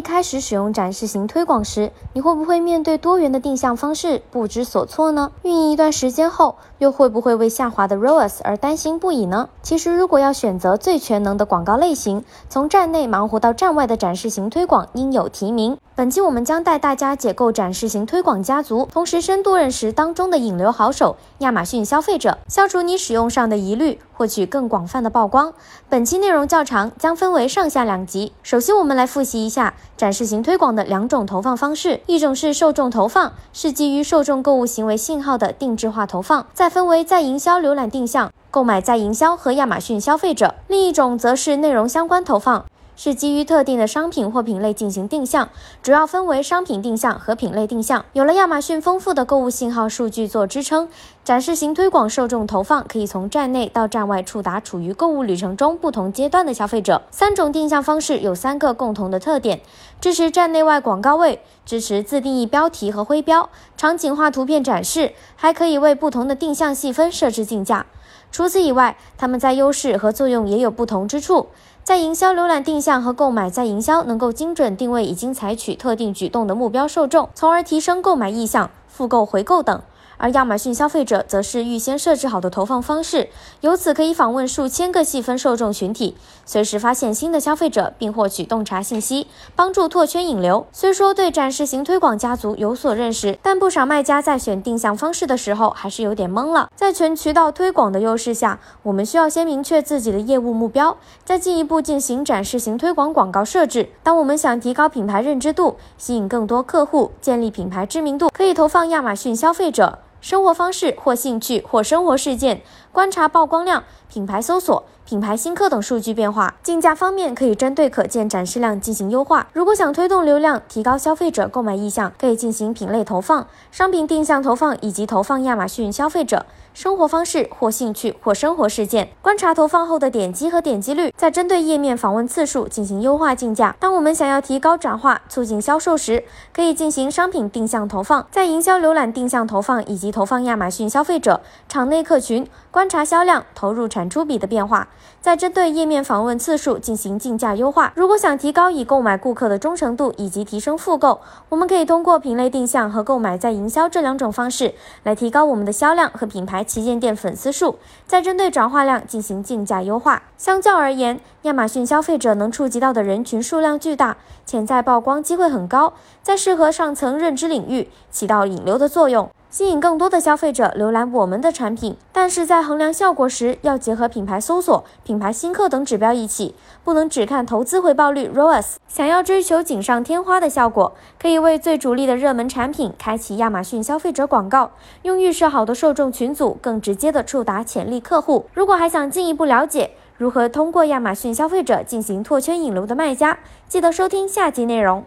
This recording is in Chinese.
一开始使用展示型推广时，你会不会面对多元的定向方式不知所措呢？运营一段时间后，又会不会为下滑的 ROAS 而担心不已呢？其实，如果要选择最全能的广告类型，从站内忙活到站外的展示型推广应有提名。本期我们将带大家解构展示型推广家族，同时深度认识当中的引流好手亚马逊消费者，消除你使用上的疑虑，获取更广泛的曝光。本期内容较长，将分为上下两集。首先，我们来复习一下展示型推广的两种投放方式，一种是受众投放，是基于受众购物行为信号的定制化投放，再分为在营销、浏览定向、购买在营销和亚马逊消费者；另一种则是内容相关投放。是基于特定的商品或品类进行定向，主要分为商品定向和品类定向。有了亚马逊丰富的购物信号数据做支撑，展示型推广受众投放可以从站内到站外触达处于购物旅程中不同阶段的消费者。三种定向方式有三个共同的特点：支持站内外广告位，支持自定义标题和徽标，场景化图片展示，还可以为不同的定向细分设置竞价。除此以外，它们在优势和作用也有不同之处。在营销浏览定向和购买在营销能够精准定位已经采取特定举动的目标受众，从而提升购买意向、复购回购等。而亚马逊消费者则是预先设置好的投放方式，由此可以访问数千个细分受众群体，随时发现新的消费者并获取洞察信息，帮助拓圈引流。虽说对展示型推广家族有所认识，但不少卖家在选定向方式的时候还是有点懵了。在全渠道推广的优势下，我们需要先明确自己的业务目标，再进一步进行展示型推广广告设置。当我们想提高品牌认知度，吸引更多客户，建立品牌知名度，可以投放亚马逊消费者。生活方式或兴趣或生活事件，观察曝光量、品牌搜索、品牌新客等数据变化。竞价方面可以针对可见展示量进行优化。如果想推动流量，提高消费者购买意向，可以进行品类投放、商品定向投放以及投放亚马逊消费者。生活方式或兴趣或生活事件，观察投放后的点击和点击率，再针对页面访问次数进行优化竞价。当我们想要提高转化、促进销售时，可以进行商品定向投放，在营销浏览定向投放以及投放亚马逊消费者场内客群，观察销量、投入产出比的变化，再针对页面访问次数进行竞价优化。如果想提高已购买顾客的忠诚度以及提升复购，我们可以通过品类定向和购买在营销这两种方式来提高我们的销量和品牌。旗舰店粉丝数，再针对转化量进行竞价优化。相较而言，亚马逊消费者能触及到的人群数量巨大，潜在曝光机会很高，在适合上层认知领域起到引流的作用。吸引更多的消费者浏览我们的产品，但是在衡量效果时，要结合品牌搜索、品牌新客等指标一起，不能只看投资回报率 ROAS。想要追求锦上添花的效果，可以为最主力的热门产品开启亚马逊消费者广告，用预设好的受众群组，更直接的触达潜力客户。如果还想进一步了解如何通过亚马逊消费者进行拓圈引流的卖家，记得收听下集内容。